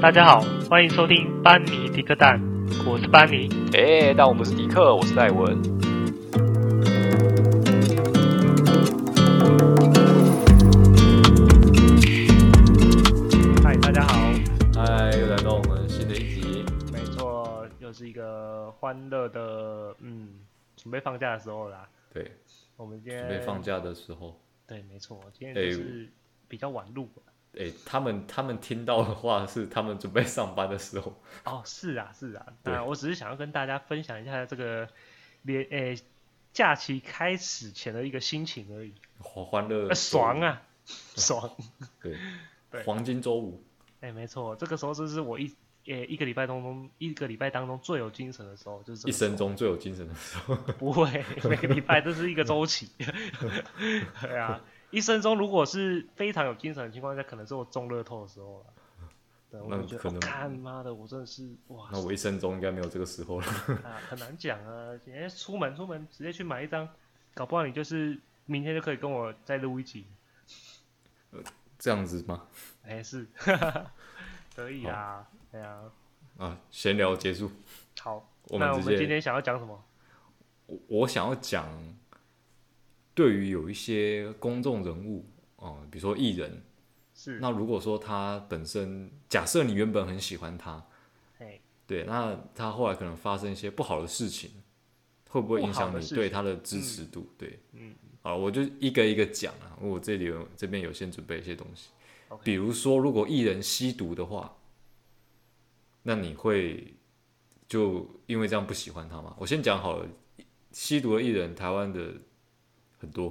大家好，欢迎收听班尼迪克蛋，我是班尼。哎，但我不是迪克，我是戴文。嗨，大家好。嗨，又来到我们新的一集。没错，又是一个欢乐的，嗯，准备放假的时候啦。对，我们今天准备放假的时候。对，没错，今天就是比较晚录。哎、欸，他们他们听到的话是他们准备上班的时候。哦，是啊，是啊。那我只是想要跟大家分享一下这个连诶、欸、假期开始前的一个心情而已。好欢乐，爽啊，爽。对，对黄金周五。哎、欸，没错，这个时候就是我一诶、欸、一个礼拜当中一个礼拜当中最有精神的时候，就是一生中最有精神的时候。不会，每个礼拜都是一个周期。对啊。一生中，如果是非常有精神的情况下，可能是我中乐透的时候了。对，我就觉得，干妈的，我真的是哇！那我一生中应该没有这个时候了。啊，很难讲啊！今天出门出门直接去买一张，搞不好你就是明天就可以跟我再录一集。呃，这样子吗？哎、欸，是，可以啊，对啊。啊，闲聊结束。好，那我们今天想要讲什么？我我想要讲。对于有一些公众人物哦、呃，比如说艺人，是那如果说他本身，假设你原本很喜欢他，嘿对，那他后来可能发生一些不好的事情，会不会影响你对他的支持度？嗯、对，嗯，好，我就一个一个讲啊，我这里有这边有先准备一些东西.比如说如果艺人吸毒的话，那你会就因为这样不喜欢他吗？我先讲好了，吸毒的艺人，台湾的。很多，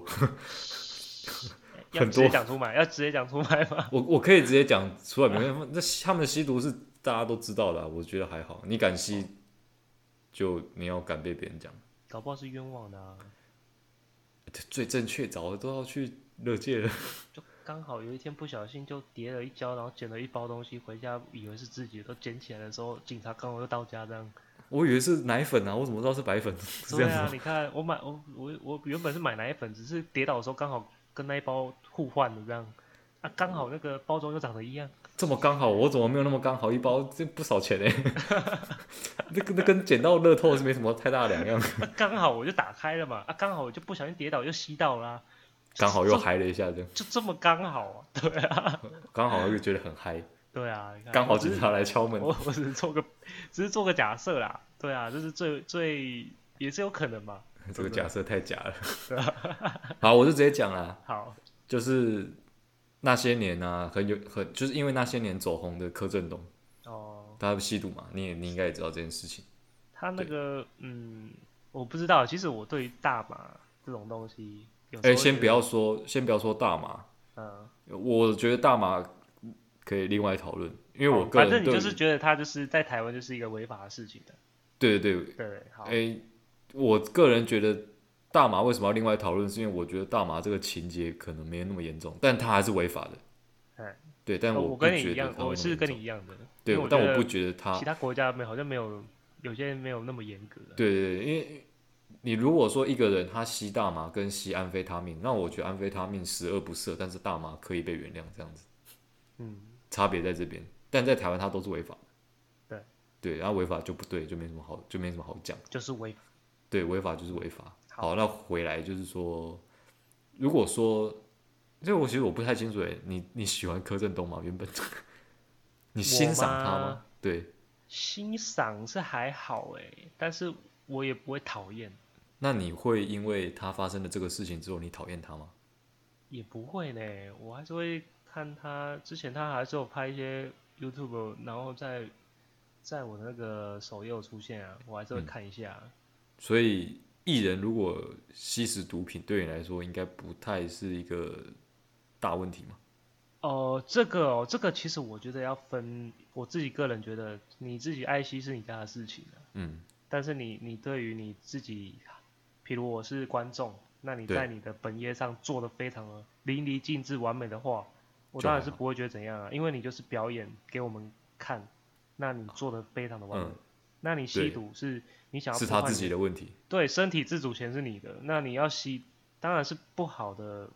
很多讲出来，要直接讲出来吗？我我可以直接讲出来，没关系。那他们的吸毒是大家都知道的，我觉得还好。你敢吸，就你要敢被别人讲，搞不好是冤枉的啊。最正确，早都要去乐界了。就刚好有一天不小心就跌了一跤，然后捡了一包东西回家，以为是自己的，都捡起来的时候，警察刚好又到家这样。我以为是奶粉啊，我怎么知道是白粉？对啊，你看我买我我我原本是买奶粉，只是跌倒的时候刚好跟那一包互换的这样，啊，刚好那个包装又长得一样。这么刚好，我怎么没有那么刚好？一包这不少钱哎，那跟那跟捡到乐透是没什么太大两样。刚好我就打开了嘛，啊，刚好我就不小心跌倒又吸到啦，啊，刚好又嗨了一下这样，就这么刚好啊，对啊，刚好又觉得很嗨。对啊，刚好警察来敲门。我我只是做个，只是做个假设啦。对啊，这是最最也是有可能嘛。这个假设太假了。对啊。好，我就直接讲了。好，就是那些年啊，很有很就是因为那些年走红的柯震东。哦。他不吸毒嘛？你也你应该也知道这件事情。他那个嗯，我不知道。其实我对于大麻这种东西，哎，先不要说，先不要说大麻。嗯。我觉得大麻。可以另外讨论，因为我个人、哦、反正你就是觉得他就是在台湾就是一个违法的事情的。对对对对，好。哎、欸，我个人觉得大麻为什么要另外讨论？是因为我觉得大麻这个情节可能没有那么严重，但它还是违法的。嗯、对，但我，我跟你一样，我是跟你一样的。对，但我不觉得他其他国家没好像没有有些人没有那么严格。对对对，因为你如果说一个人他吸大麻跟吸安非他命，那我觉得安非他命十恶不赦，但是大麻可以被原谅，这样子。嗯。差别在这边，但在台湾它都是违法的。对，对，然后违法就不对，就没什么好，就没什么好讲。就是违法。对，违法就是违法。好，那回来就是说，如果说，这我其实我不太清楚诶，你你喜欢柯震东吗？原本 你欣赏他吗？吗对，欣赏是还好诶，但是我也不会讨厌。那你会因为他发生了这个事情之后，你讨厌他吗？也不会呢，我还是会。看他之前，他还是有拍一些 YouTube，然后在在我的那个首页出现啊，我还是会看一下。嗯、所以艺人如果吸食毒品，对你来说应该不太是一个大问题吗？哦、呃，这个哦，这个其实我觉得要分，我自己个人觉得，你自己爱惜是你家的事情、啊、嗯。但是你你对于你自己，譬如我是观众，那你在你的本业上做的非常的淋漓尽致、完美的话。我当然是不会觉得怎样啊，因为你就是表演给我们看，那你做的非常的完美。嗯、那你吸毒是你想要你是他自己的问题，对，身体自主权是你的，那你要吸当然是不好的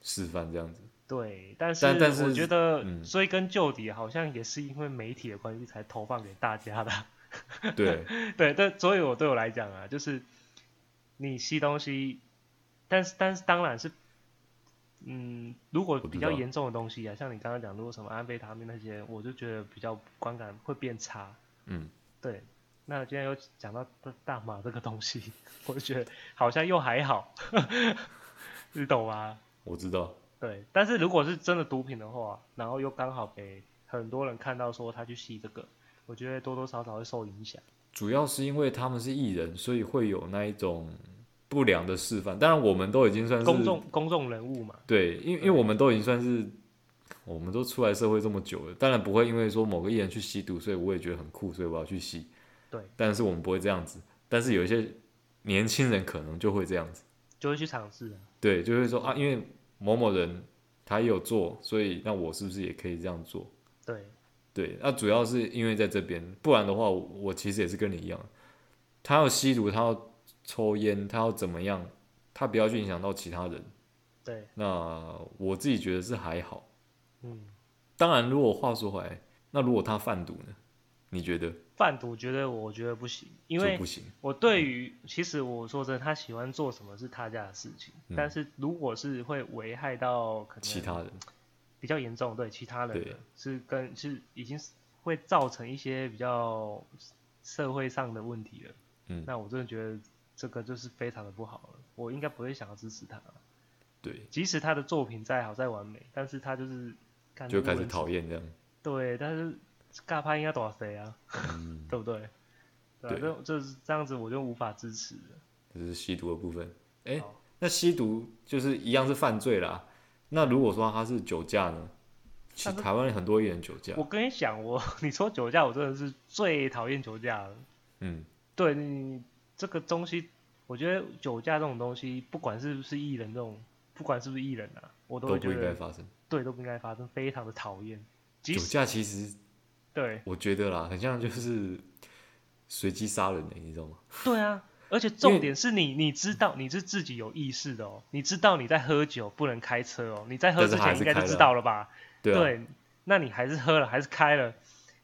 示范这样子。对，但是但是我觉得追根究底，好像也是因为媒体的关系才投放给大家的。对 对，但所以我对我来讲啊，就是你吸东西，但是但是当然是，嗯，如果比较严重的东西啊，像你刚刚讲，如果什么安非他命那些，我就觉得比较观感会变差。嗯，对。那今天又讲到大麻这个东西，我就觉得好像又还好，你懂吗？我知道。对，但是如果是真的毒品的话，然后又刚好给很多人看到说他去吸这个。我觉得多多少少会受影响，主要是因为他们是艺人，所以会有那一种不良的示范。当然，我们都已经算是公众公众人物嘛。对，因为因为我们都已经算是，我们都出来社会这么久了，当然不会因为说某个艺人去吸毒，所以我也觉得很酷，所以我要去吸。对，但是我们不会这样子。但是有一些年轻人可能就会这样子，就会去尝试。对，就会说啊，因为某某人他也有做，所以那我是不是也可以这样做？对。对，那主要是因为在这边，不然的话我，我其实也是跟你一样，他要吸毒，他要抽烟，他要怎么样，他不要去影响到其他人。对，那我自己觉得是还好。嗯，当然，如果话说回来，那如果他贩毒呢？你觉得？贩毒，觉得我觉得不行，因为不行。我对于其实我说真的，他喜欢做什么是他家的事情，嗯、但是如果是会危害到可能其他人。比较严重，对其他人是跟是已经会造成一些比较社会上的问题了。嗯，那我真的觉得这个就是非常的不好了。我应该不会想要支持他。对，即使他的作品再好再完美，但是他就是就开始讨厌这样。对，但是尬拍应该多少谁啊？嗯，对不对？对，这就是这样子，我就无法支持了。这是吸毒的部分。哎，那吸毒就是一样是犯罪啦。那如果说他是酒驾呢？其实台湾很多艺人酒驾。我跟你讲，我 你说酒驾，我真的是最讨厌酒驾了。嗯，对你这个东西，我觉得酒驾这种东西，不管是不是艺人这种，不管是不是艺人啊，我都会觉得都不应该发生。对，都不应该发生，非常的讨厌。酒驾其实，对，我觉得啦，很像就是随机杀人的，你知道吗？对啊。而且重点是你，你知道你是自己有意识的哦，你知道你在喝酒不能开车哦，你在喝之前应该就知道了吧？对，啊、对，那你还是喝了，还是开了，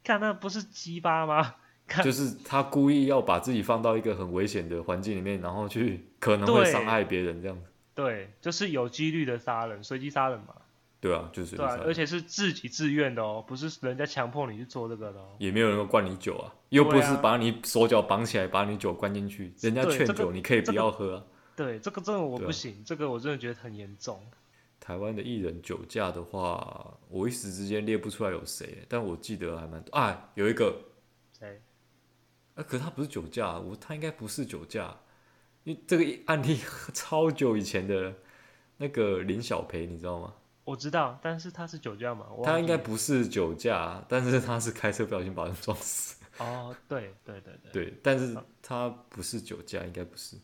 看那不是鸡巴吗？就是他故意要把自己放到一个很危险的环境里面，然后去可能会伤害别人这样子。对，就是有几率的杀人，随机杀人嘛。对啊，就是对啊，而且是自己自愿的哦，不是人家强迫你去做这个的哦。也没有人会灌你酒啊，又不是把你手脚绑起来，把你酒灌进去，人家劝酒，你可以不要喝啊。对，这个真的我不行，啊、这个我真的觉得很严重。台湾的艺人酒驾的话，我一时之间列不出来有谁，但我记得还蛮多啊，有一个谁？啊，可是他不是酒驾，我他应该不是酒驾，因为这个案例 超久以前的，那个林小培，你知道吗？我知道，但是他是酒驾嘛？他应该不是酒驾，但是他是开车不小心把人撞死。哦，对对对对。对，但是他不是酒驾，应该不是。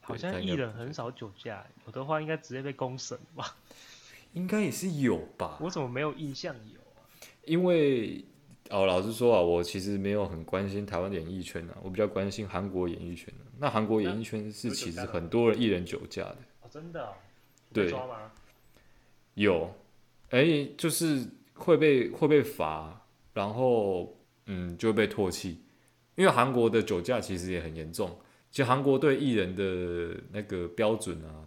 好像艺人很少酒驾，有的话应该直接被公审吧？应该也是有吧？我怎么没有印象有啊？因为哦，老实说啊，我其实没有很关心台湾演艺圈啊，我比较关心韩国演艺圈。那韩国演艺圈是其实很多人艺人酒驾的。哦，真的？对。有，哎、欸，就是会被会被罚，然后嗯就会被唾弃，因为韩国的酒驾其实也很严重，其实韩国对艺人的那个标准啊，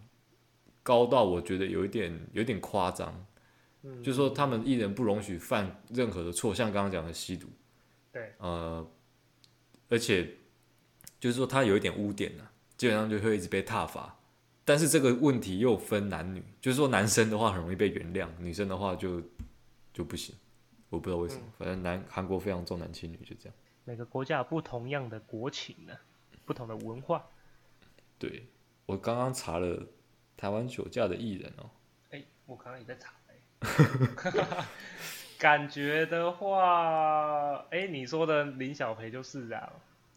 高到我觉得有一点有一点夸张，嗯，就是说他们艺人不容许犯任何的错，像刚刚讲的吸毒，对，呃，而且就是说他有一点污点啊，基本上就会一直被踏伐。但是这个问题又分男女，就是说男生的话很容易被原谅，女生的话就就不行。我不知道为什么，嗯、反正南韩国非常重男轻女，就这样。每个国家有不同样的国情呢、啊，不同的文化。对，我刚刚查了台湾酒驾的艺人哦、喔。哎、欸，我刚刚也在查、欸。感觉的话，哎、欸，你说的林小培就是这样。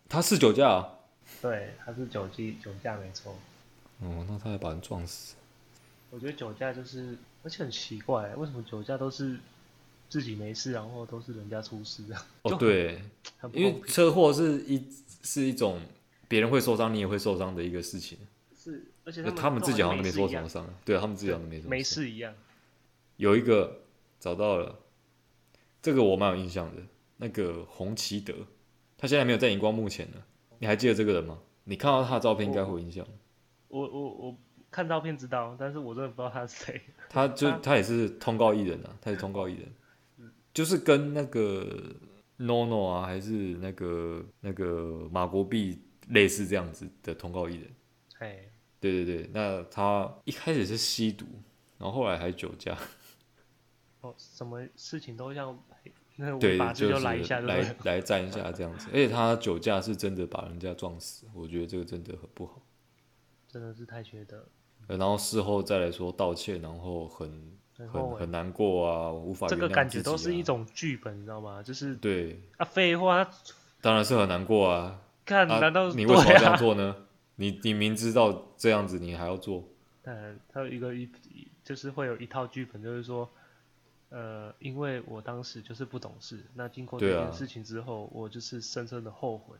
他是酒驾、啊。对，他是酒驾，酒驾没错。哦，那他还把人撞死。我觉得酒驾就是，而且很奇怪，为什么酒驾都是自己没事，然后都是人家出事啊？哦，对，因为车祸是一是一种别人会受伤，你也会受伤的一个事情。是，而且他们自己好像没受什么伤，对啊，他们自己好像没什么。没事一样。有一个找到了，这个我蛮有印象的，那个洪奇德，他现在没有在荧光幕前了，你还记得这个人吗？你看到他的照片应该会有印象。我我我看照片知道，但是我真的不知道他是谁。他就他，也是通告艺人啊，他是通告艺人，就是跟那个 NONO 啊，还是那个那个马国碧类似这样子的通告艺人。哎，对对对，那他一开始是吸毒，然后后来还酒驾。哦，什么事情都像那个对，就来一下就是来来站一下这样子，而且他酒驾是真的把人家撞死，我觉得这个真的很不好，真的是太缺德。然后事后再来说道歉，然后很很很难过啊，无法、啊、这个感觉都是一种剧本，你知道吗？就是对啊，废话，当然是很难过啊。看，难道、啊、你为什么要这样做呢？啊、你你明知道这样子，你还要做？嗯，他有一个一就是会有一套剧本，就是说。呃，因为我当时就是不懂事，那经过这件事情之后，啊、我就是深深的后悔，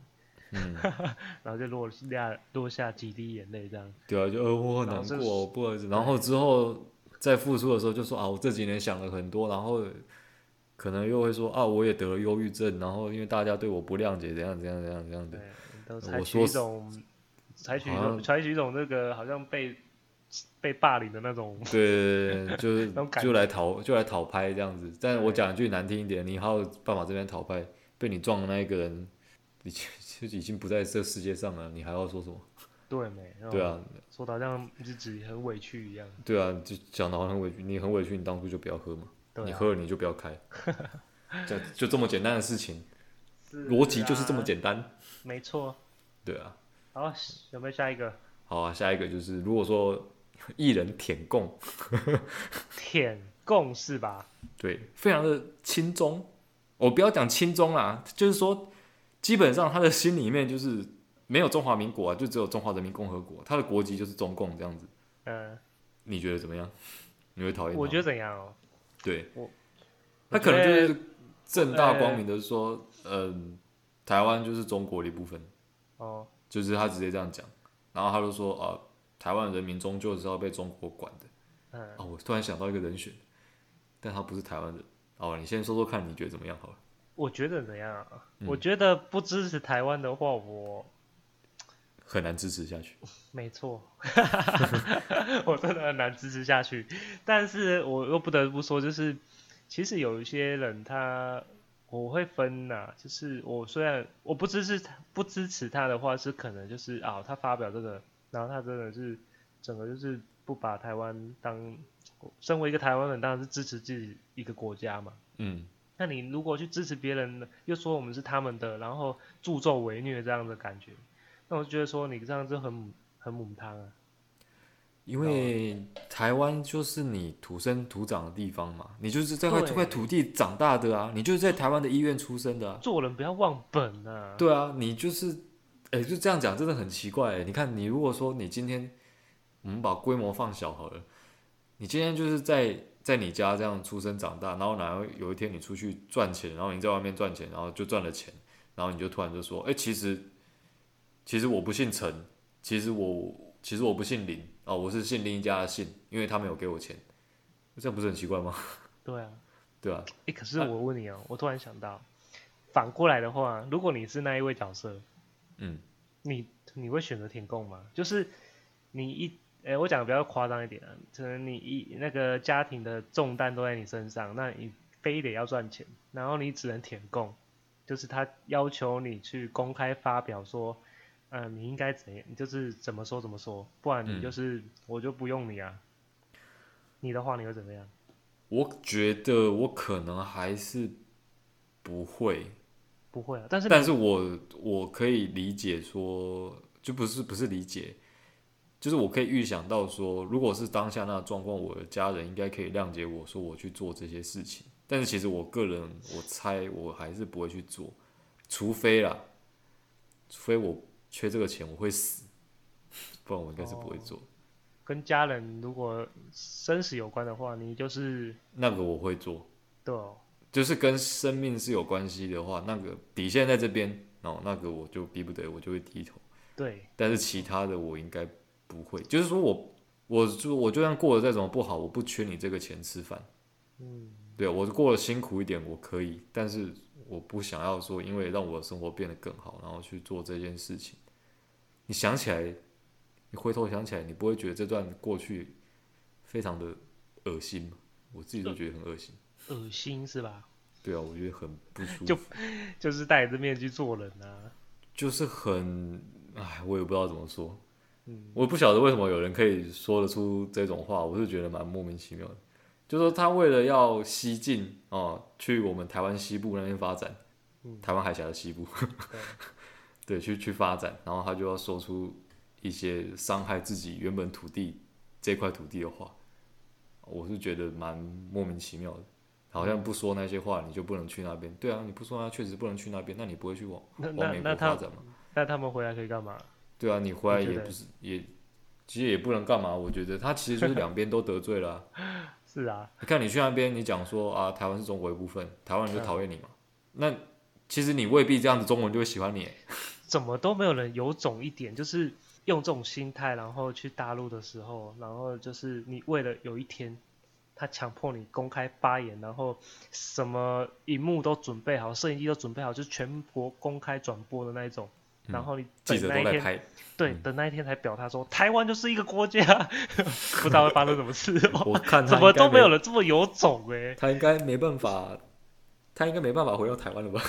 嗯，然后就落下落下几滴眼泪，这样。对啊，就呃我很难过，不好意思。然后之后在复出的时候就说啊，我这几年想了很多，然后可能又会说啊，我也得了忧郁症，然后因为大家对我不谅解，怎样怎样怎样怎样的。都采取一种，采取一种，采取一种那个好像被。被霸凌的那种，对，就 是就来讨就来讨拍这样子。但是我讲一句难听一点，你还有办法这边讨拍，被你撞的那一个人，已经 就已经不在这世界上了，你还要说什么？对没？对啊，说的好像自己很委屈一样。对啊，就讲的好像很委屈，你很委屈，你当初就不要喝嘛，你喝了你就不要开，就就这么简单的事情，逻辑就是这么简单。没错。对啊。好，有没有下一个？好啊，下一个就是如果说。艺人舔共，舔共是吧？对，非常的亲中。我不要讲亲中啦，就是说，基本上他的心里面就是没有中华民国啊，就只有中华人民共和国，他的国籍就是中共这样子。嗯，你觉得怎么样？你会讨厌？我觉得怎样哦？对，我他可能就是正大光明的说，嗯，台湾就是中国的一部分。哦，就是他直接这样讲，然后他就说啊。台湾人民终究是要被中国管的。嗯。哦，我突然想到一个人选，但他不是台湾人。哦，你先说说看，你觉得怎么样？好了。我觉得怎样啊？嗯、我觉得不支持台湾的话，我很难支持下去。没错，我真的很难支持下去。但是我又不得不说，就是其实有一些人他，我会分呐、啊。就是我虽然我不支持不支持他的话，是可能就是啊、哦，他发表这个。然后他真的是整个就是不把台湾当，身为一个台湾人，当然是支持自己一个国家嘛。嗯。那你如果去支持别人，又说我们是他们的，然后助纣为虐这样的感觉，那我就觉得说你这样就很很母汤啊。因为台湾就是你土生土长的地方嘛，你就是在这块土地长大的啊，你就是在台湾的医院出生的啊。做人不要忘本啊。对啊，你就是。哎、欸，就这样讲真的很奇怪哎！你看，你如果说你今天，我们把规模放小好了，你今天就是在在你家这样出生长大，然后然后有一天你出去赚钱，然后你在外面赚钱，然后就赚了钱，然后你就突然就说，哎、欸，其实其实我不姓陈，其实我其实我不姓林哦，我是姓另一家的姓，因为他没有给我钱，这样不是很奇怪吗？对啊，对啊。哎、欸，可是我问你哦、喔，啊、我突然想到，反过来的话，如果你是那一位角色。嗯，你你会选择填供吗？就是你一，哎、欸，我讲的比较夸张一点啊，可能你一那个家庭的重担都在你身上，那你非得要赚钱，然后你只能填供，就是他要求你去公开发表说，嗯、呃，你应该怎样，就是怎么说怎么说，不然你就是、嗯、我就不用你啊。你的话你会怎么样？我觉得我可能还是不会。不会啊，但是但是我我可以理解说，就不是不是理解，就是我可以预想到说，如果是当下那个状况，我的家人应该可以谅解我说我去做这些事情。但是其实我个人，我猜我还是不会去做，除非啦，除非我缺这个钱，我会死，不然我应该是不会做。哦，跟家人如果生死有关的话，你就是那个我会做，对哦。就是跟生命是有关系的话，那个底线在这边，哦，那个我就逼不得，我就会低头。对。但是其他的我应该不会，就是说我，我就我就算过得再怎么不好，我不缺你这个钱吃饭。嗯，对我过得辛苦一点我可以，但是我不想要说因为让我的生活变得更好，然后去做这件事情。你想起来，你回头想起来，你不会觉得这段过去非常的恶心吗？我自己都觉得很恶心。恶心是吧？对啊，我觉得很不舒服。就 就是戴着面具做人啊。就是很，哎，我也不知道怎么说。嗯，我不晓得为什么有人可以说得出这种话，我是觉得蛮莫名其妙的。就说他为了要西进哦，去我们台湾西部那边发展，嗯、台湾海峡的西部，对，对，去去发展，然后他就要说出一些伤害自己原本土地这块土地的话，我是觉得蛮莫名其妙的。好像不说那些话，你就不能去那边。对啊，你不说，他确实不能去那边。那你不会去往往美国发展吗？那他们回来可以干嘛？对啊，你回来也不是也，其实也不能干嘛。我觉得他其实就是两边都得罪了啊。是啊，你看你去那边，你讲说啊，台湾是中国一部分，台湾人就讨厌你嘛。那其实你未必这样子，中国人就会喜欢你。怎么都没有人有种一点，就是用这种心态，然后去大陆的时候，然后就是你为了有一天。他强迫你公开发言，然后什么荧幕都准备好，摄影机都准备好，就是全国公开转播的那一种。然后你等那一天，对，嗯、等那一天才表态说台湾就是一个国家，不知道会发生什么事。我看怎么都没有人这么有种哎、欸。他应该没办法，他应该没办法回到台湾了吧？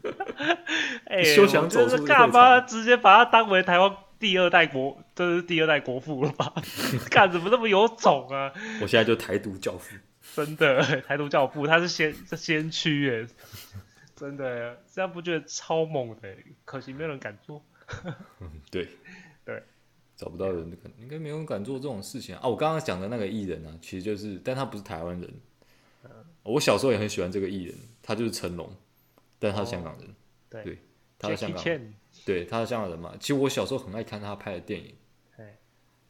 哎、欸，休想走出干嘛？直接把他当为台湾。第二代国，这是第二代国父了吧？看怎么那么有种啊？我现在就台独教父，真的台独教父，他是先先驱耶，真的，这样不觉得超猛的？可惜没有人敢做。嗯，对 对，找不到人，应该没有人敢做这种事情啊！啊我刚刚讲的那个艺人呢、啊，其实就是，但他不是台湾人。嗯、我小时候也很喜欢这个艺人，他就是成龙，但他是香港人。哦、对，对，他是香港人。对，他是香港人嘛。其实我小时候很爱看他拍的电影，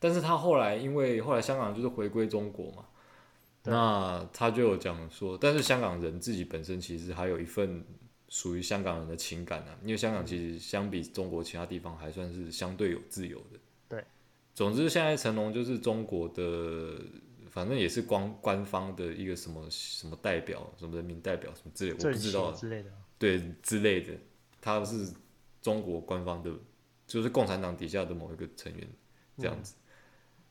但是他后来因为后来香港就是回归中国嘛，那他就有讲说，但是香港人自己本身其实还有一份属于香港人的情感啊，因为香港其实相比中国其他地方还算是相对有自由的。对，总之现在成龙就是中国的，反正也是官官方的一个什么什么代表，什么人民代表什么之类，我不知道之类的，对之类的，他是。中国官方的，就是共产党底下的某一个成员，这样子。嗯、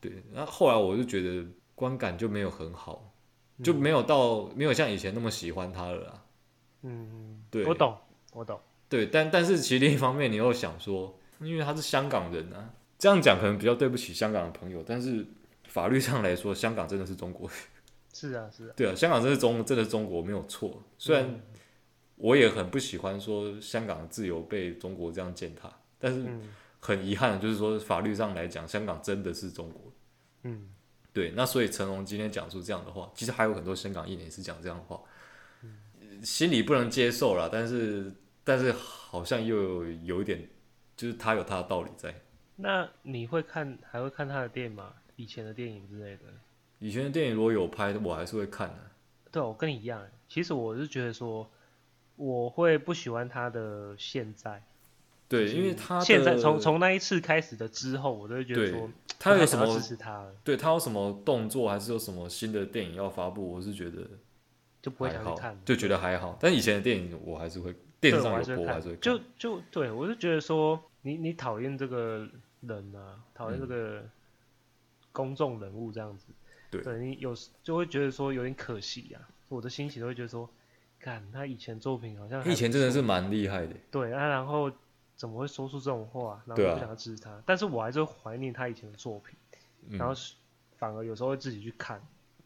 对，那后来我就觉得观感就没有很好，嗯、就没有到没有像以前那么喜欢他了啦。嗯，对，我懂，我懂。对，但但是其实另一方面，你又想说，因为他是香港人啊，这样讲可能比较对不起香港的朋友，但是法律上来说，香港真的是中国。是啊，是啊。对啊，香港真的是中，真的是中国没有错，虽然、嗯。我也很不喜欢说香港的自由被中国这样践踏，但是很遗憾的就是说法律上来讲，香港真的是中国。嗯，对。那所以成龙今天讲出这样的话，其实还有很多香港艺人也是讲这样的话，心里不能接受啦，但是但是好像又有，有一点，就是他有他的道理在。那你会看还会看他的电影吗？以前的电影之类的？以前的电影如果有拍，我还是会看的。对，我跟你一样，其实我是觉得说。我会不喜欢他的现在，对，因为他现在从从那一次开始的之后，我都会觉得说他有什么支持他，对他有什么动作，还是有什么新的电影要发布，我是觉得就不会想去看，就觉得还好。但以前的电影我还是会电视上有播，还是会看。就就对我就觉得说，你你讨厌这个人啊，讨厌这个公众人物这样子，对，对你有就会觉得说有点可惜啊，我的心情都会觉得说。看他以前作品好像以前真的是蛮厉害的。对啊，然后怎么会说出这种话？然后不想要支持他，啊、但是我还是会怀念他以前的作品，嗯、然后反而有时候会自己去看。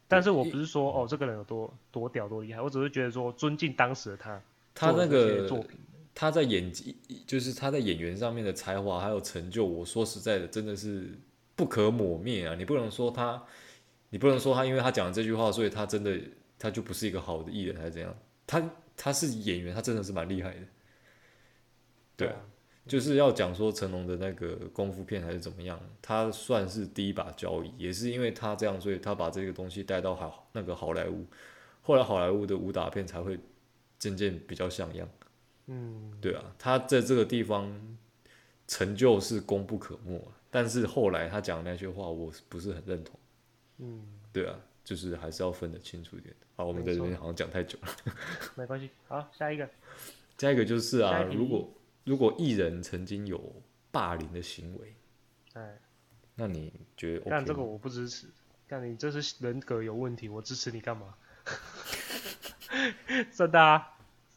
但是我不是说哦，这个人有多多屌多厉害，我只是觉得说尊敬当时的他。他那个作品，他在演技，就是他在演员上面的才华还有成就，我说实在的，真的是不可磨灭啊！你不能说他，你不能说他，因为他讲了这句话，所以他真的他就不是一个好的艺人，还是怎样？他他是演员，他真的是蛮厉害的。对，啊，就是要讲说成龙的那个功夫片还是怎么样，他算是第一把交椅，也是因为他这样，所以他把这个东西带到好那个好莱坞，后来好莱坞的武打片才会渐渐比较像样。嗯，对啊，他在这个地方成就是功不可没，但是后来他讲的那些话，我不是很认同。嗯，对啊。就是还是要分得清楚一点。好，我们在这边好像讲太久了。没关系，好，下一个。下一个就是啊，如果如果艺人曾经有霸凌的行为，哎，那你觉得、OK？但这个我不支持。但你这是人格有问题，我支持你干嘛？真的啊，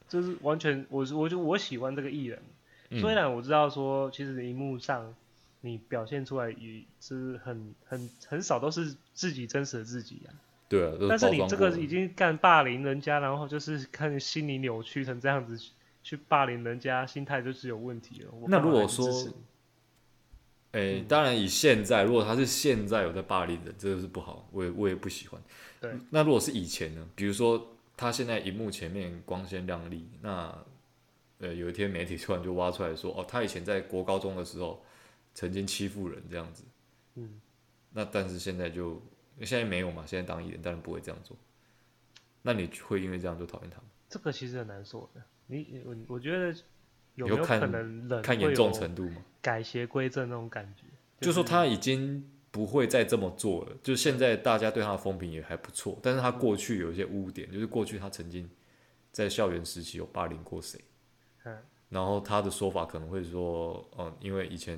就是完全，我我就我喜欢这个艺人。嗯、虽然我知道说，其实荧幕上你表现出来也是很很很少都是自己真实的自己啊。对啊。但是你这个已经干霸凌人家，然后就是看心理扭曲成这样子去霸凌人家，心态就是有问题了。那如果说，哎、当然以现在，如果他是现在有在霸凌人，这个是不好，我也我也不喜欢。对。那如果是以前呢？比如说他现在荧幕前面光鲜亮丽，那。呃，有一天媒体突然就挖出来说，哦，他以前在国高中的时候曾经欺负人这样子，嗯，那但是现在就现在没有嘛，现在当艺人当然不会这样做，那你会因为这样就讨厌他吗？这个其实很难说的，你我我觉得有没有可能人看严重程度吗？改邪归正那种感觉，就是、就说他已经不会再这么做了，就现在大家对他的风评也还不错，但是他过去有一些污点，就是过去他曾经在校园时期有霸凌过谁。然后他的说法可能会说，嗯，因为以前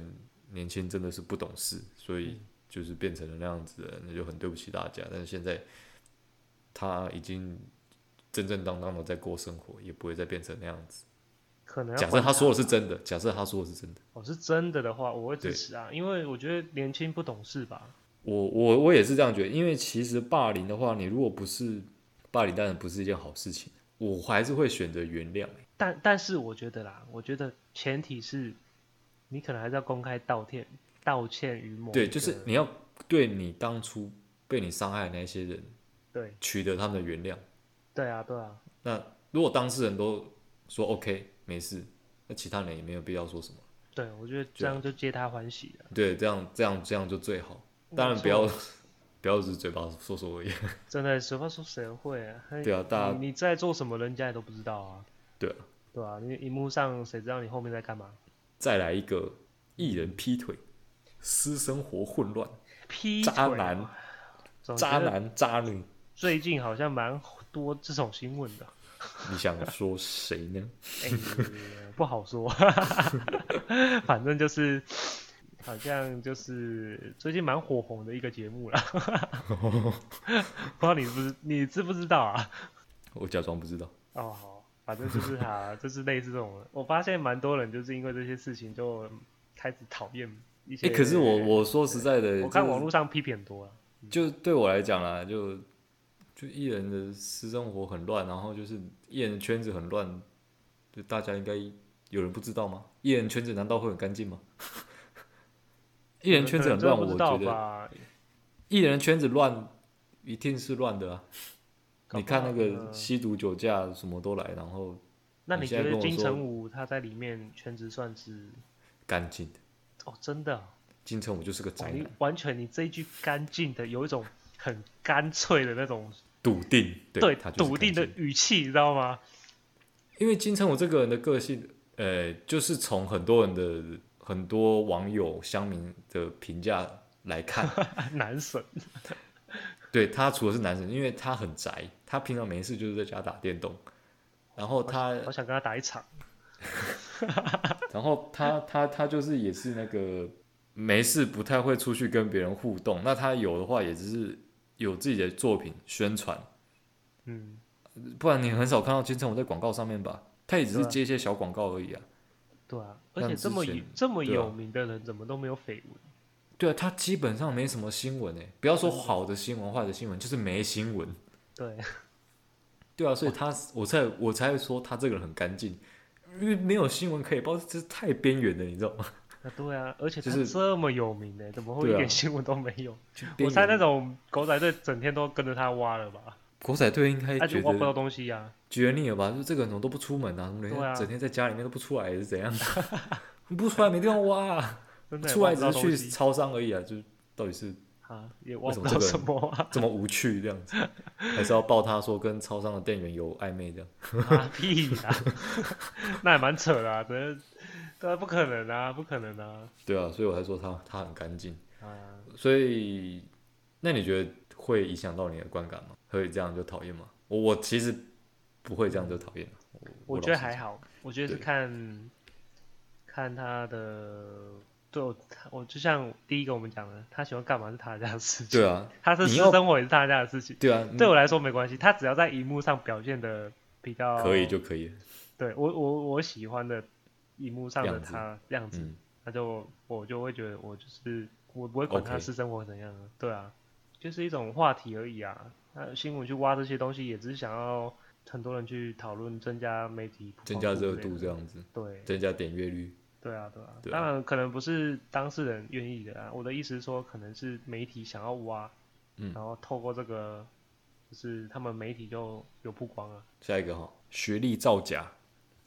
年轻真的是不懂事，所以就是变成了那样子的，那就很对不起大家。但是现在他已经正正当当的在过生活，也不会再变成那样子。可能假设他说的是真的，假设他说的是真的，哦，是真的的话，我会支持啊，因为我觉得年轻不懂事吧。我我我也是这样觉得，因为其实霸凌的话，你如果不是霸凌，当然不是一件好事情，我还是会选择原谅。但但是我觉得啦，我觉得前提是，你可能还是要公开道歉，道歉于某。对，就是你要对你当初被你伤害的那些人，对，取得他们的原谅。对啊，对啊。那如果当事人都说 OK 没事，那其他人也没有必要说什么。对，我觉得这样就皆大欢喜了。对，这样这样这样就最好。当然不要不要只是嘴巴说说而已。真的，嘴巴说谁会啊？对啊，大家你，你在做什么，人家也都不知道啊。对啊，对啊，因为荧幕上谁知道你后面在干嘛？再来一个艺人劈腿，私生活混乱，劈渣男，渣男渣女，最近好像蛮多这种新闻的。你想说谁呢？欸、不好说，反正就是好像就是最近蛮火红的一个节目了。不知道你不知你知不知道啊？我假装不知道。哦好。反正就是他，就是类似这种。我发现蛮多人就是因为这些事情就开始讨厌一些。哎、欸，可是我我说实在的，我看网络上批评很多啊。就对我来讲啦，就就艺人的私生活很乱，然后就是艺人的圈子很乱，就大家应该有人不知道吗？艺人圈子难道会很干净吗？艺人圈子很乱，我觉得艺人圈子乱一定是乱的啊。你看那个吸毒酒驾什么都来，然后那你觉得金城武他在里面全职算是干净的？哦，真的，金城武就是个宅男。完全，你这一句干净的有一种很干脆的那种笃定，对，笃定的语气，你知道吗？因为金城武这个人的个性，呃，就是从很多人的很多网友乡民的评价来看，男神。对，他除了是男神，因为他很宅，他平常没事就是在家打电动，然后他我想跟他打一场，然后他他他就是也是那个没事不太会出去跟别人互动，那他有的话也只是有自己的作品宣传，嗯，不然你很少看到金城武在广告上面吧？他也只是接一些小广告而已啊，对啊，而且这么这么有名的人怎么都没有绯闻？对啊，他基本上没什么新闻诶，不要说好的新闻、坏的新闻，就是没新闻。对，对啊，所以他我才我才会说他这个人很干净，因为没有新闻可以报，这是太边缘了，你知道吗？啊，对啊，而且他这么有名呢，怎么会一点新闻都没有？我猜那种狗仔队整天都跟着他挖了吧？狗仔队应该觉得挖不到东西呀，绝腻了吧？就这个人怎么都不出门啊？对啊，整天在家里面都不出来是怎样的？不出来没地方挖啊？出来只是去超商而已啊，就到底是啊，也忘不了什么啊，这么无趣这样子，还是要抱他说跟超商的店员有暧昧这样？啊屁啊，那也蛮扯的啊，真的，对啊，不可能啊，不可能啊。对啊，所以我才说他他很干净啊，所以那你觉得会影响到你的观感吗？会这样就讨厌吗？我我其实不会这样就讨厌。我，我觉得还好，我觉得是看看他的。对，我我就像第一个我们讲的，他喜欢干嘛是他家的事情。对啊，他是私生活也是他家的事情。对啊，对我来说没关系，他只要在荧幕上表现的比较可以就可以。对我我我喜欢的荧幕上的他样子，那、嗯、就我就会觉得我就是我不会管他私生活怎样。Okay. 对啊，就是一种话题而已啊。那新闻去挖这些东西，也只是想要很多人去讨论，增加媒体增加热度这样子。对，增加点阅率。对啊，对啊，对啊，当然可能不是当事人愿意的啊。我的意思是说，可能是媒体想要挖，嗯，然后透过这个，就是他们媒体就有曝光了。下一个哈，学历造假，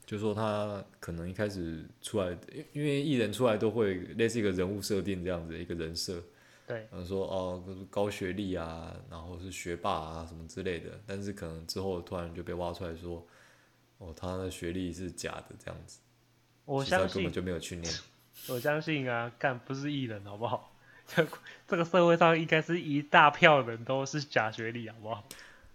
就说他可能一开始出来，因为艺人出来都会类似一个人物设定这样子的一个人设，对，然后说哦高学历啊，然后是学霸啊什么之类的，但是可能之后突然就被挖出来说，哦他的学历是假的这样子。我相信根本就没有去念。我相信啊，干不是艺人好不好？这这个社会上应该是一大票人都是假学历好不好？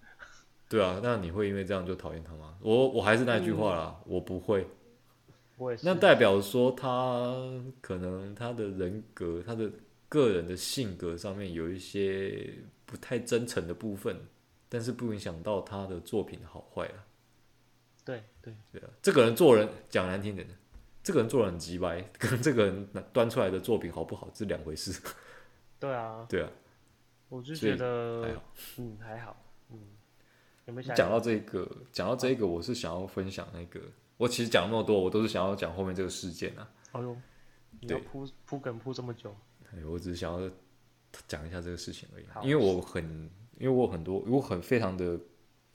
对啊，那你会因为这样就讨厌他吗？我我还是那句话啦，嗯、我不会。我也是。那代表说他可能他的人格、他的个人的性格上面有一些不太真诚的部分，但是不影响到他的作品好坏啊。对对对啊，这个人做人讲难听点。这个人做的很直白，跟这个人端出来的作品好不好是两回事。对啊，对啊，我就觉得还好，嗯，还好，嗯。有没有想讲到这个？讲到这个，我是想要分享那个。我其实讲那么多，我都是想要讲后面这个事件啊。哎呦，你要铺铺梗铺这么久？哎，我只是想要讲一下这个事情而已。因为我很，因为我很多，我很非常的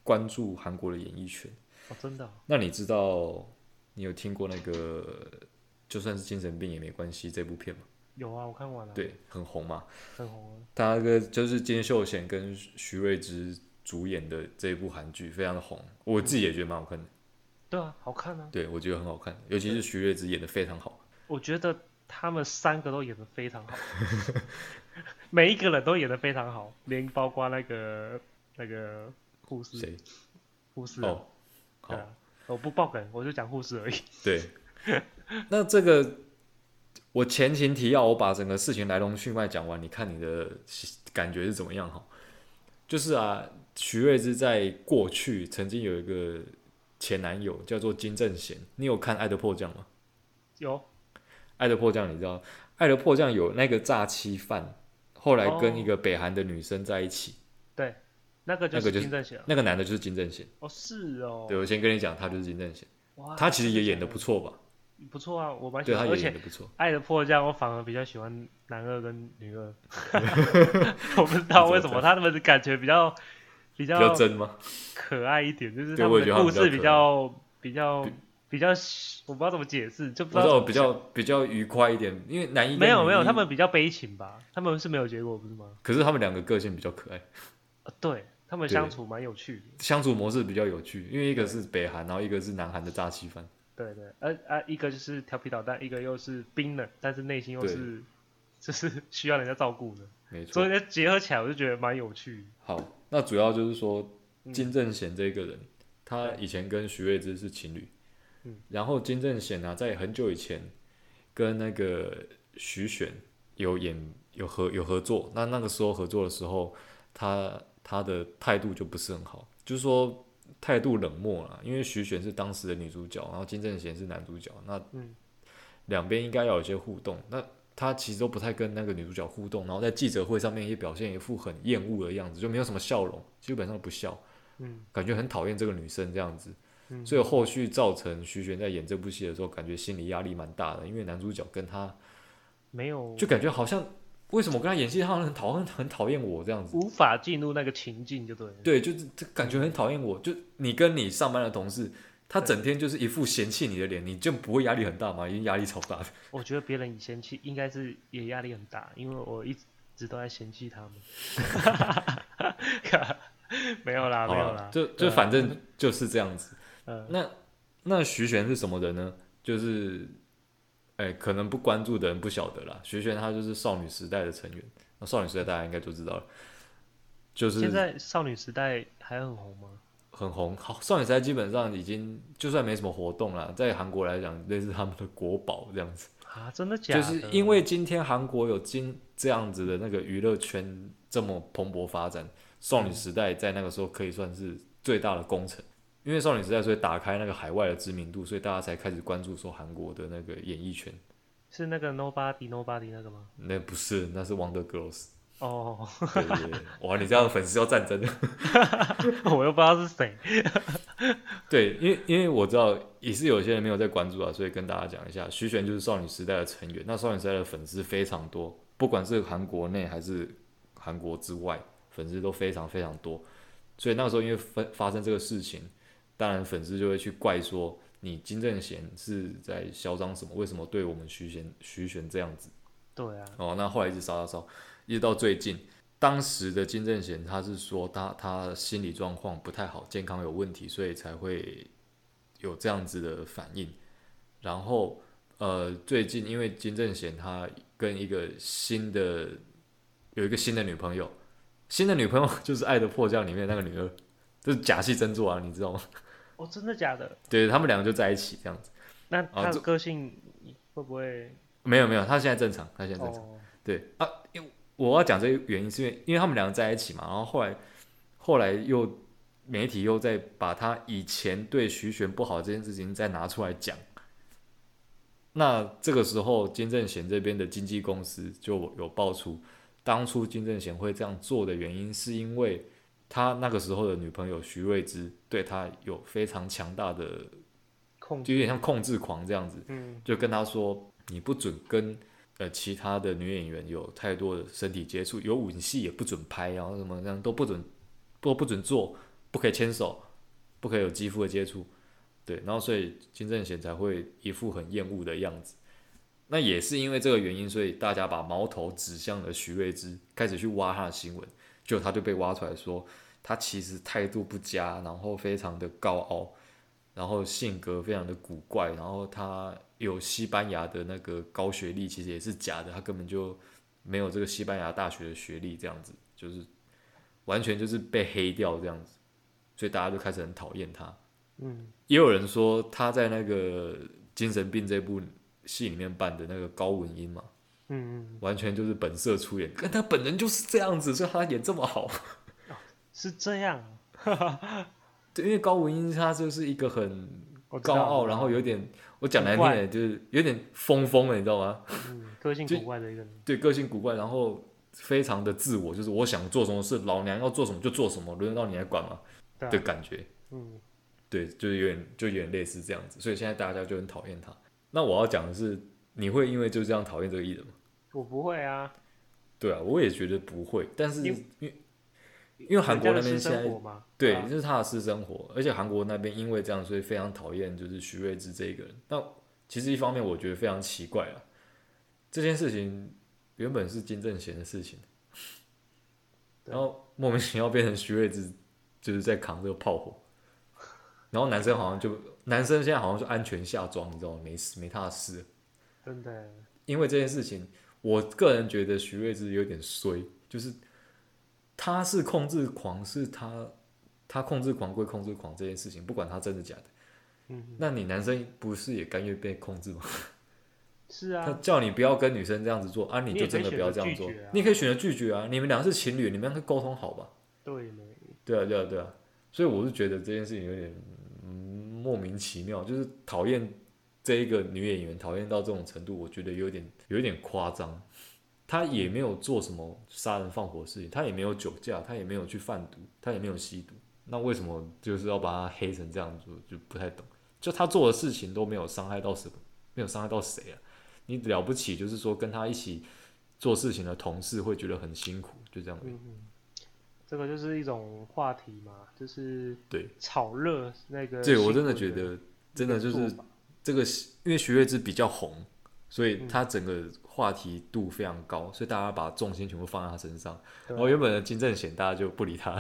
关注韩国的演艺圈。哦，真的？那你知道？你有听过那个就算是精神病也没关系这部片吗？有啊，我看完了。对，很红嘛。很红。他那个就是金秀贤跟徐瑞芝主演的这一部韩剧，非常的红。我自己也觉得蛮好看的。对啊，好看啊。对，我觉得很好看，尤其是徐瑞芝演的非常好。我觉得他们三个都演的非常好，每一个人都演的非常好，连包括那个那个护士。谁？护士。哦，好。我不爆梗，我就讲护士而已。对，那这个我前情提要，我把整个事情来龙去脉讲完，你看你的感觉是怎么样？哈，就是啊，徐睿之在过去曾经有一个前男友叫做金正贤，你有看《爱的迫降》吗？有，《爱的迫降》你知道，《爱的迫降》有那个诈欺犯，后来跟一个北韩的女生在一起。那个就是金正贤，那个男的就是金正贤。哦，是哦。对，我先跟你讲，他就是金正贤。哇他其实也演的不错吧？不错啊，我蛮喜欢。对，他也演的不错。爱的迫降，我反而比较喜欢男二跟女二。我不知道为什么，他们的感觉比较比较比较真吗？可爱一点，就是他们的故事比较比较比较，我不知道怎么解释，就不知道比较比较愉快一点，因为男一没有没有，他们比较悲情吧？他们是没有结果，不是吗？可是他们两个个性比较可爱。对。他们相处蛮有趣的，相处模式比较有趣，因为一个是北韩，然后一个是南韩的炸鸡饭。对对，呃啊，一个就是调皮捣蛋，一个又是冰冷，但是内心又是就是需要人家照顾的。没错，所以结合起来，我就觉得蛮有趣。好，那主要就是说金正贤这个人，嗯、他以前跟徐瑞芝是情侣，嗯，然后金正贤呢，在很久以前跟那个徐选有演有合有合作，那那个时候合作的时候，他。他的态度就不是很好，就是说态度冷漠了。因为徐玄是当时的女主角，然后金正贤是男主角，那两边应该要有一些互动。那他其实都不太跟那个女主角互动，然后在记者会上面也表现一副很厌恶的样子，就没有什么笑容，基本上不笑，嗯感觉很讨厌这个女生这样子。所以后续造成徐玄在演这部戏的时候，感觉心理压力蛮大的，因为男主角跟他没有，就感觉好像。为什么我跟他演戏，他好像很讨厌很讨厌我这样子，无法进入那个情境就对了。对，就是感觉很讨厌我。就你跟你上班的同事，他整天就是一副嫌弃你的脸，你就不会压力很大吗？因为压力超大的。我觉得别人嫌弃应该是也压力很大，因为我一直都在嫌弃他们。没有啦，没有啦，就就反正就是这样子。嗯，那那徐玄是什么人呢？就是。哎，可能不关注的人不晓得啦。徐玄她就是少女时代的成员，那少女时代大家应该都知道了。就是现在少女时代还很红吗？很红，好，少女时代基本上已经就算没什么活动了，在韩国来讲，类似他们的国宝这样子啊，真的假的？就是因为今天韩国有今这样子的那个娱乐圈这么蓬勃发展，少女时代在那个时候可以算是最大的功臣。因为少女时代所以打开那个海外的知名度，所以大家才开始关注说韩国的那个演艺圈。是那个 Nobody Nobody 那个吗？那不是，那是 Wonder Girls。哦，对对对，哇，你这样的粉丝要战争了，我又不知道是谁。对，因为因为我知道也是有些人没有在关注啊，所以跟大家讲一下，徐玄就是少女时代的成员。那少女时代的粉丝非常多，不管是韩国内还是韩国之外，粉丝都非常非常多。所以那个时候因为发发生这个事情，当然粉丝就会去怪说你金正贤是在嚣张什么？为什么对我们徐贤徐玄这样子？对啊。哦，那后来一直烧烧烧。一直到最近，当时的金正贤他是说他他心理状况不太好，健康有问题，所以才会有这样子的反应。然后呃，最近因为金正贤他跟一个新的有一个新的女朋友，新的女朋友 就是《爱的迫降》里面那个女二，就是假戏真做啊，你知道吗？哦，真的假的？对，他们两个就在一起这样子。那他的个性会不会？没有没有，他现在正常，他现在正常。哦、对啊，因为。我要讲这个原因，是因为因为他们两个在一起嘛，然后后来后来又媒体又在把他以前对徐玄不好这件事情再拿出来讲，那这个时候金正贤这边的经纪公司就有爆出，当初金正贤会这样做的原因，是因为他那个时候的女朋友徐瑞芝对他有非常强大的控，就有点像控制狂这样子，嗯就跟他说你不准跟。呃，其他的女演员有太多的身体接触，有吻戏也不准拍，然后什么这样都不准，不不准做，不可以牵手，不可以有肌肤的接触，对，然后所以金正贤才会一副很厌恶的样子。那也是因为这个原因，所以大家把矛头指向了徐瑞芝，开始去挖他的新闻，就他就被挖出来说，他其实态度不佳，然后非常的高傲，然后性格非常的古怪，然后他。有西班牙的那个高学历，其实也是假的，他根本就没有这个西班牙大学的学历，这样子就是完全就是被黑掉这样子，所以大家就开始很讨厌他。嗯，也有人说他在那个精神病这部戏里面扮的那个高文英嘛，嗯嗯，完全就是本色出演，但他本人就是这样子，所以他演这么好，是这样，对，因为高文英他就是一个很高傲，然后有点。我讲难听点，就是有点疯疯的，你知道吗？嗯，个性古怪的一个人。对，个性古怪，然后非常的自我，就是我想做什么事，老娘要做什么就做什么，轮得到你来管吗？啊，的感觉。嗯，对，就是有点，就有点类似这样子，所以现在大家就很讨厌他。那我要讲的是，你会因为就这样讨厌这个艺人吗？我不会啊。对啊，我也觉得不会，但是因为。因为韩国那边现在对，这、就是他的私生活，而且韩国那边因为这样，所以非常讨厌就是徐瑞智这一个人。那其实一方面我觉得非常奇怪啊，这件事情原本是金正贤的事情，然后莫名其妙变成徐瑞智就是在扛这个炮火，然后男生好像就男生现在好像就安全下装，你知道吗？没事，没他的事。真的，因为这件事情，我个人觉得徐瑞智有点衰，就是。他是控制狂，是他，他控制狂归控制狂这件事情，不管他真的假的，嗯，那你男生不是也甘愿被控制吗？是啊，他叫你不要跟女生这样子做啊，你就真的不要这样做，你也可以选择拒绝啊，你们俩是情侣，你们两个沟通好吧？对，对啊，对啊，对啊，所以我是觉得这件事情有点、嗯、莫名其妙，就是讨厌这一个女演员，讨厌到这种程度，我觉得有点有点夸张。她也没有做什么杀人放火的事情，她也没有酒驾，她也没有去贩毒，她也没有吸毒，那为什么就是要把她黑成这样子？就不太懂。就她做的事情都没有伤害到什么，没有伤害到谁啊？你了不起就是说跟她一起做事情的同事会觉得很辛苦，就这样。嗯嗯，这个就是一种话题嘛，就是对炒热那个。对，我真的觉得真的就是这个，因为徐月芝比较红，所以他整个。话题度非常高，所以大家把重心全部放在他身上。然后原本的金正贤，大家就不理他，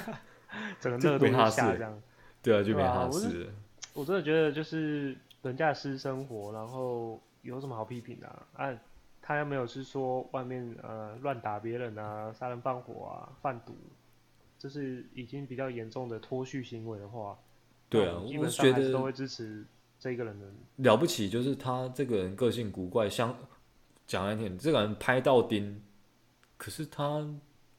整个热度下降。对啊，就没他的事。我真的觉得，就是人家私生活，然后有什么好批评的啊？啊，他又没有是说外面呃乱打别人啊、杀人放火啊、贩毒，就是已经比较严重的脱序行为的话，对啊，基本上还是都会支持这个人的。了不起就是他这个人个性古怪，像讲来听，这个人拍到钉，可是他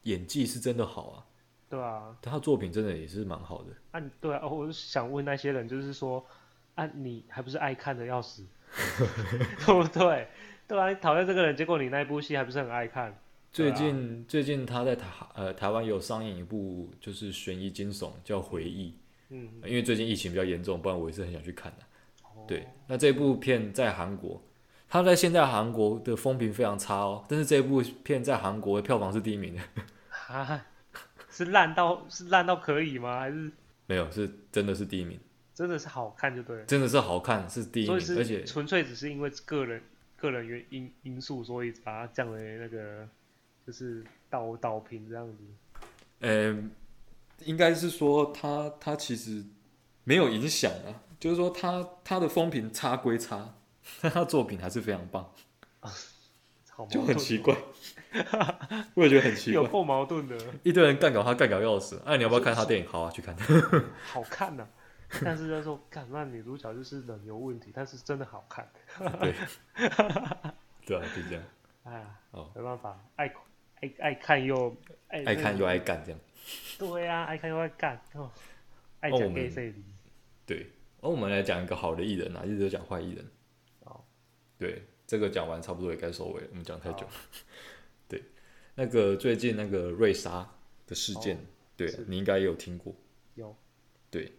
演技是真的好啊。对啊，他作品真的也是蛮好的。啊，对啊，我是想问那些人，就是说，啊，你还不是爱看的要死，对不对？对啊，你讨厌这个人，结果你那一部戏还不是很爱看？最近、啊、最近他在台呃台湾有上映一部就是悬疑惊悚叫《回忆》，嗯，因为最近疫情比较严重，不然我也是很想去看的。哦、对，那这部片在韩国，他在现在韩国的风评非常差哦，但是这部片在韩国的票房是第一名的。啊是烂到是烂到可以吗？还是没有？是真的是第一名，真的是好看就对了。真的是好看是第一名，而且纯粹只是因为个人个人原因因素，所以把它降为那个就是倒倒评这样子。嗯，应该是说他他其实没有影响啊，就是说他他的风评差归差，但 他作品还是非常棒。就很奇怪，我也觉得很奇怪，有够矛盾的。一堆人干搞他，干搞要死。哎，你要不要看他电影？好啊，去看。好看呐、啊，但是他说，干那女主角就是人有问题，但是真的好看。对，对啊，就这样。哎呀，哦，没办法，爱爱爱看又爱爱看又爱干这样。对呀、啊，爱看又爱干哦，爱讲 gay 这哦，我们来讲一个好的艺人啊，一直都讲坏艺人。哦，对。这个讲完差不多也该收尾了，我们讲太久。对，那个最近那个瑞莎的事件，哦、对你应该也有听过。有。对，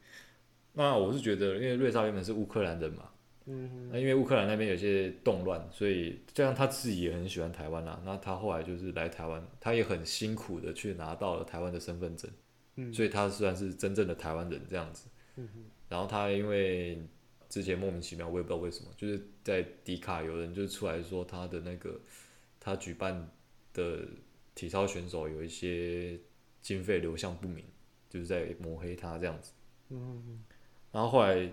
那我是觉得，因为瑞莎原本是乌克兰人嘛，嗯哼，那因为乌克兰那边有些动乱，所以这样他自己也很喜欢台湾啦。那他后来就是来台湾，他也很辛苦的去拿到了台湾的身份证，嗯，所以他算是真正的台湾人这样子。嗯哼，然后他因为。之前莫名其妙，我也不知道为什么，就是在迪卡有人就出来说他的那个他举办的体操选手有一些经费流向不明，就是在抹黑他这样子。嗯，然后后来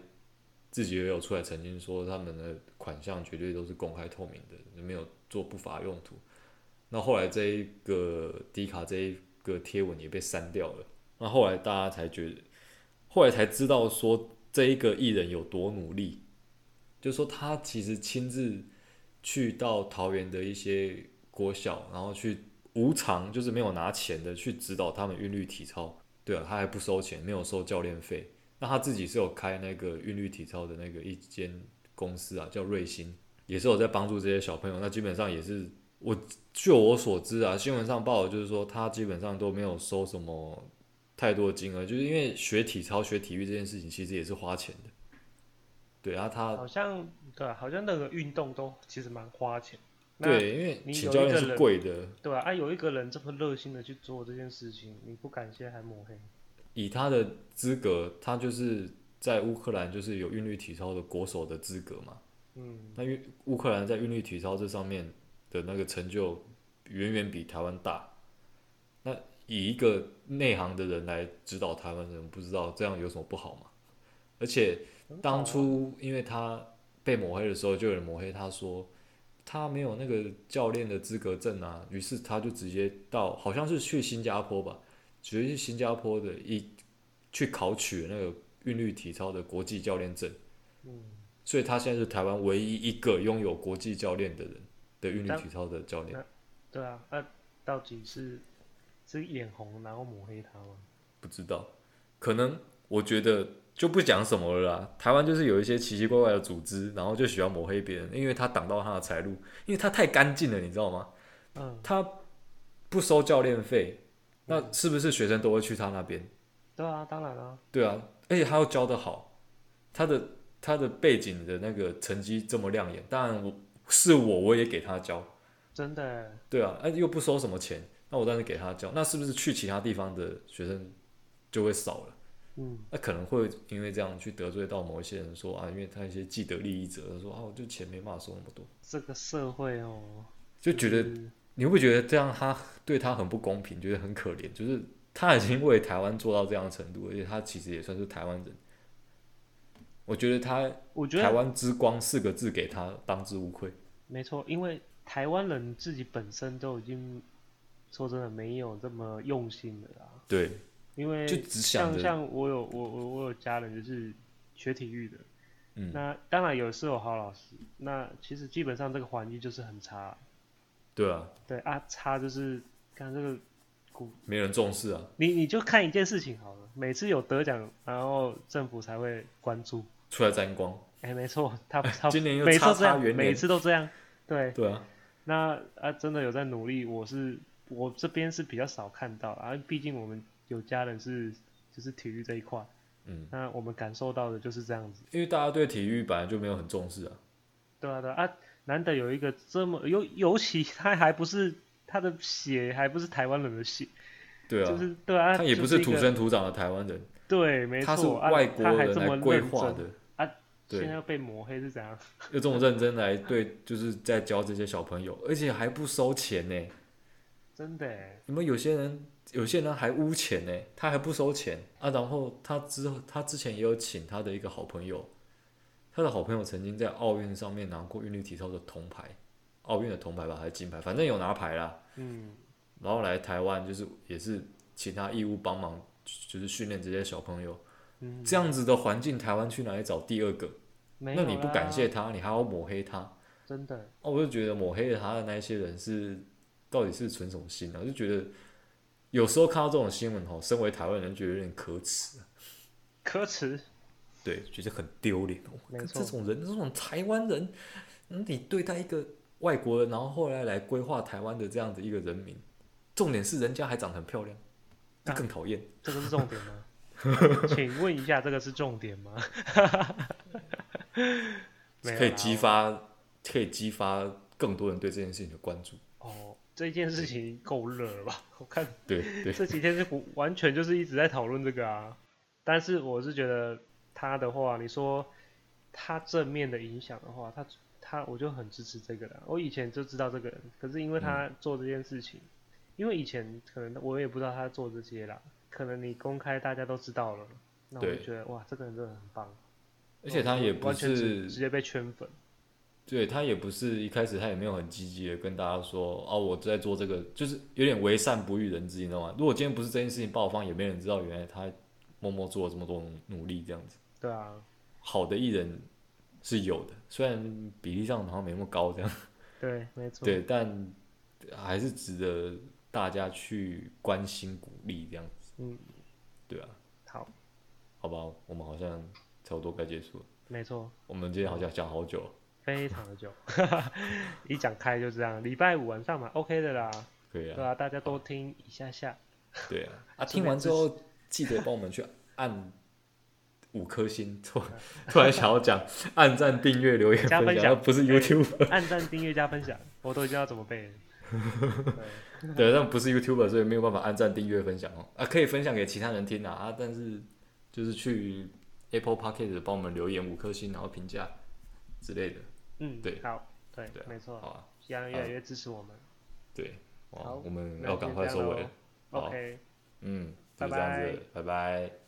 自己也有出来澄清说他们的款项绝对都是公开透明的，没有做不法用途。那后来这一个迪卡这一个贴文也被删掉了。那后来大家才觉得，后来才知道说。这一个艺人有多努力，就说他其实亲自去到桃园的一些国小，然后去无偿，就是没有拿钱的去指导他们韵律体操。对啊，他还不收钱，没有收教练费。那他自己是有开那个韵律体操的那个一间公司啊，叫瑞星，也是有在帮助这些小朋友。那基本上也是我据我所知啊，新闻上报的就是说他基本上都没有收什么。太多金额，就是因为学体操、学体育这件事情，其实也是花钱的。对啊，他好像对，好像那个运动都其实蛮花钱。对，因为请教练是贵的。对啊，啊，有一个人这么热心的去做这件事情，你不感谢还抹黑。以他的资格，他就是在乌克兰就是有韵律体操的国手的资格嘛。嗯。那因为乌克兰在韵律体操这上面的那个成就，远远比台湾大。那。以一个内行的人来指导台湾人，不知道这样有什么不好吗？而且当初因为他被抹黑的时候，就有人抹黑他说他没有那个教练的资格证啊，于是他就直接到好像是去新加坡吧，直接去新加坡的一去考取那个韵律体操的国际教练证。嗯，所以他现在是台湾唯一一个拥有国际教练的人的韵律体操的教练。对啊，那到底是？是眼红，然后抹黑他吗？不知道，可能我觉得就不讲什么了啦。台湾就是有一些奇奇怪怪的组织，然后就喜欢抹黑别人，因为他挡到他的财路，因为他太干净了，你知道吗？嗯。他不收教练费，那是不是学生都会去他那边？对啊，当然了。对啊，而且他又教得好，他的他的背景的那个成绩这么亮眼，当然我是我，我也给他教。真的。对啊，哎，又不收什么钱。那我当时给他教，那是不是去其他地方的学生就会少了？嗯，那可能会因为这样去得罪到某一些人说，说啊，因为他一些既得利益者说啊，我就钱没办法收那么多。这个社会哦，就觉得、就是、你会不会觉得这样他对他很不公平，觉得很可怜？就是他已经为台湾做到这样的程度，而且他其实也算是台湾人。我觉得他，我觉得台湾之光四个字给他当之无愧。没错，因为台湾人自己本身都已经。说真的，没有这么用心的啦。对，因为就只想像像我有我我我有家人就是学体育的，嗯，那当然有是有好老师，那其实基本上这个环境就是很差。对啊，对啊，差就是看这个股没人重视啊。你你就看一件事情好了，每次有得奖，然后政府才会关注，出来沾光。哎，没错，他他 今年又差差远每次都这样，对对啊。那啊，真的有在努力，我是我这边是比较少看到啊，毕竟我们有家人是就是体育这一块，嗯，那我们感受到的就是这样子，因为大家对体育本来就没有很重视啊。对啊对啊。啊难得有一个这么尤尤其他还不是他的血还不是台湾人的血，对啊，就是对啊，他也不是土生土长的台湾人，对，没错，他是外国人来规划的。啊，现在要被抹黑是怎样？又这么认真来对，就是在教这些小朋友，而且还不收钱呢，真的？你们有些人有些人还污钱呢，他还不收钱啊，然后他之后他之前也有请他的一个好朋友。他的好朋友曾经在奥运上面拿过韵律体操的铜牌，奥运的铜牌吧还是金牌，反正有拿牌啦。嗯，然后来台湾就是也是请他义务帮忙，就是训练这些小朋友。嗯，这样子的环境，台湾去哪里找第二个？那你不感谢他，你还要抹黑他？真的？哦，我就觉得抹黑他的那些人是到底是存什么心呢？我就觉得有时候看到这种新闻吼，身为台湾人觉得有点可耻。可耻。对，觉得很丢脸。这种人，这种台湾人，你对待一个外国人，然后后来来规划台湾的这样的一个人民，重点是人家还长得很漂亮，这更讨厌。这个是重点吗？请问一下，这个是重点吗？可以激发，可以激发更多人对这件事情的关注。哦，这件事情够热了吧？我看，对对，这几天是完全就是一直在讨论这个啊。但是我是觉得。他的话，你说他正面的影响的话，他他我就很支持这个的。我以前就知道这个人，可是因为他做这件事情，嗯、因为以前可能我也不知道他做这些啦，可能你公开大家都知道了，那我就觉得哇，这个人真的很棒。而且他也不是直接被圈粉，对，他也不是一开始他也没有很积极的跟大家说哦，我在做这个，就是有点为善不欲人知，你知道吗？如果今天不是这件事情爆发，也没人知道原来他默默做了这么多努力这样子。对啊，好的艺人是有的，虽然比例上好像没那么高，这样。对，没错。对，但还是值得大家去关心、鼓励这样子。嗯，对啊。好，好吧，我们好像差不多该结束了。没错。我们今天好像讲好久了。非常的久，一讲开就这样。礼拜五晚上嘛，OK 的啦。可以啊。对啊，大家都听一下下。对啊。啊，听完之后记得帮我们去按。五颗星，突 突然想要讲，按赞、订阅、留言、加分享，不是 YouTube。按赞、订阅、加分享，我都已经要怎么背了。对，但不是 YouTuber，所以没有办法按赞、订阅、分享哦。啊，可以分享给其他人听啊，啊，但是就是去 Apple p o c k e t 帮我们留言五颗星，然后评价之类的。嗯，对，好，对，对，没错。好啊，希望越来越支持我们。对，好，我们要赶快收尾。OK，嗯，就这样子，拜拜。